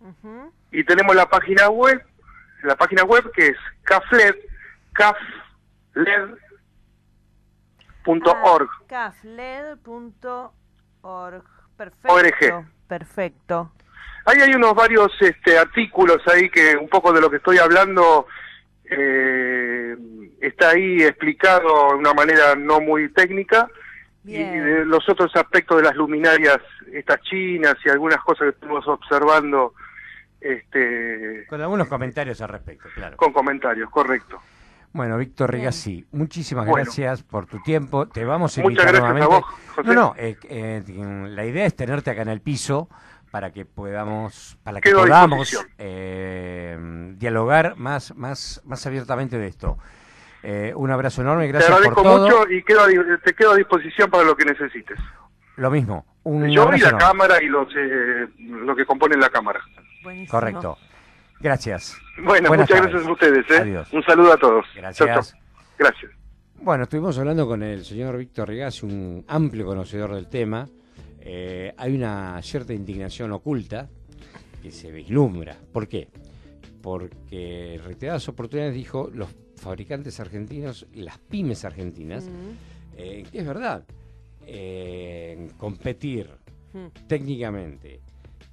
Ujú. y tenemos la página web, la página web que es cafled, cafled.org. Ah. Perfecto. ORG. Perfecto. Ahí hay unos varios este, artículos ahí que un poco de lo que estoy hablando eh, está ahí explicado de una manera no muy técnica y de los otros aspectos de las luminarias estas chinas y algunas cosas que estuvimos observando este, Con algunos comentarios al respecto, claro. con comentarios, correcto. Bueno, Víctor Bien. Rigassi, muchísimas Bueno. gracias por tu tiempo. Te vamos a Muchas invitar gracias a nuevamente. vos, José. No, no, eh, eh, la idea es tenerte acá en el piso para que podamos, para que Quedo podamos eh, dialogar más, más, más abiertamente de esto. Eh, un abrazo enorme, Te gracias por agradezco todo. mucho y quedo a di- te quedo a disposición para lo que necesites. Lo mismo, un Yo y la enorme. cámara y los eh, lo que componen la cámara. Buenísimo. Correcto. Gracias. Bueno, Buenas muchas tardes. gracias a ustedes. ¿eh? Adiós. Un saludo a todos. Gracias. Chau, chau. Gracias. Bueno, estuvimos hablando con el señor Víctor Rigassi, un amplio conocedor del tema. Eh, hay una cierta indignación oculta que se vislumbra. ¿Por qué? Porque reiteradas oportunidades dijo los fabricantes argentinos, las pymes argentinas, Mm, eh, que es verdad, eh, competir mm. técnicamente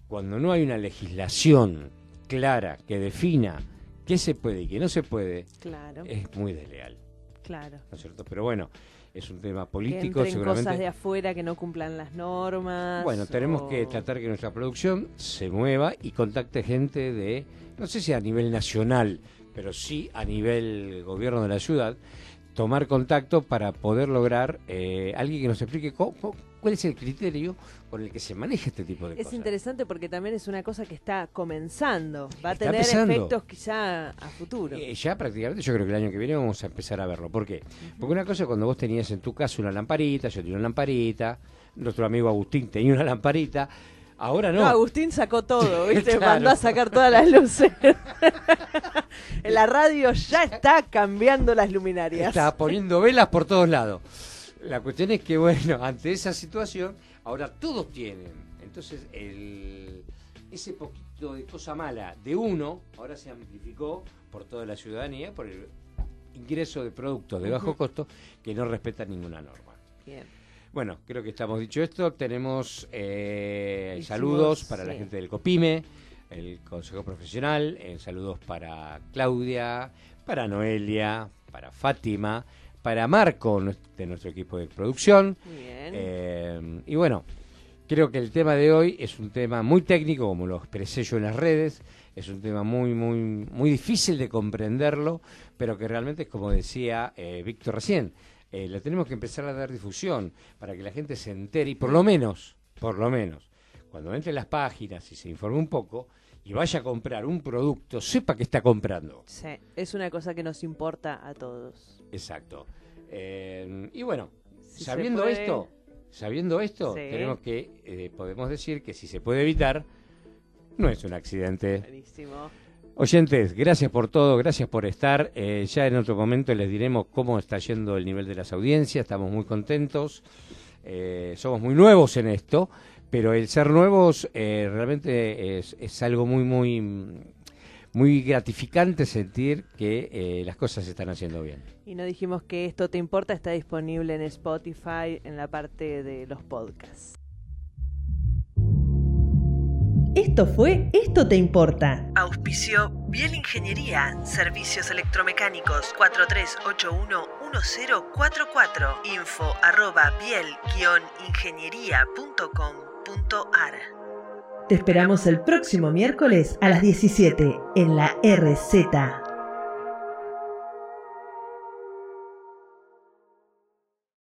cuando no hay una legislación clara que defina qué se puede y qué no se puede, Claro, es muy desleal. claro. ¿no es cierto? Pero bueno, es un tema Que político, entren seguramente. cosas de afuera que no cumplan las normas. Bueno, tenemos o- que tratar que nuestra producción se mueva y contacte gente de, no sé si a nivel nacional, pero sí a nivel gobierno de la ciudad, tomar contacto para poder lograr eh, alguien que nos explique cómo- cuál es el criterio con el que se maneja este tipo de Es cosas. interesante porque también es una cosa que está comenzando. Va a Está tener empezando. efectos quizá a futuro. Eh, ya prácticamente yo creo que el año que viene vamos a empezar a verlo. ¿Por qué? Porque una cosa es cuando vos tenías en tu casa una lamparita, yo tenía una lamparita, nuestro amigo Agustín tenía una lamparita, ahora no. No, Agustín sacó todo, ¿viste? Claro. Mandó a sacar todas las luces. la radio ya está cambiando las luminarias. Está poniendo velas por todos lados. La cuestión es que, bueno, ante esa situación, ahora todos tienen. Entonces, el, ese poquito de cosa mala de uno, ahora se amplificó por toda la ciudadanía, por el ingreso de productos de bajo costo que no respetan ninguna norma. Bien. Bueno, creo que estamos dicho esto. Tenemos eh, saludos para la gente del COPIME, el Consejo Profesional, eh, saludos para Claudia, para Noelia, para Fátima, para Marco de nuestro equipo de producción. Bien. Eh, y bueno, creo que el tema de hoy es un tema muy técnico, como lo expresé yo en las redes. Es un tema muy, muy, muy difícil de comprenderlo, pero que realmente es como decía eh, Víctor recién. eh, le tenemos que empezar a dar difusión para que la gente se entere y por lo menos, por lo menos, cuando entre en las páginas y se informe un poco y vaya a comprar un producto, sepa que está comprando. Sí, es una cosa que nos importa a todos. Exacto. Eh, y bueno, Si sabiendo puede- esto, sabiendo esto, Sí. tenemos que eh, podemos decir que si se puede evitar, no es un accidente. Buenísimo. Oyentes, gracias por todo, gracias por estar. Eh, ya en otro momento les diremos cómo está yendo el nivel de las audiencias. Estamos muy contentos. Somos muy nuevos en esto, pero el ser nuevos eh, realmente es, es algo muy, muy, muy gratificante sentir que eh, las cosas se están haciendo bien. Y no dijimos que esto te importa, está disponible en Spotify en la parte de los podcasts. Esto fue Esto te importa. Auspicio Biel Ingeniería, Servicios Electromecánicos 43811044. Info arroba Te esperamos el próximo miércoles a las 17 en la RZ.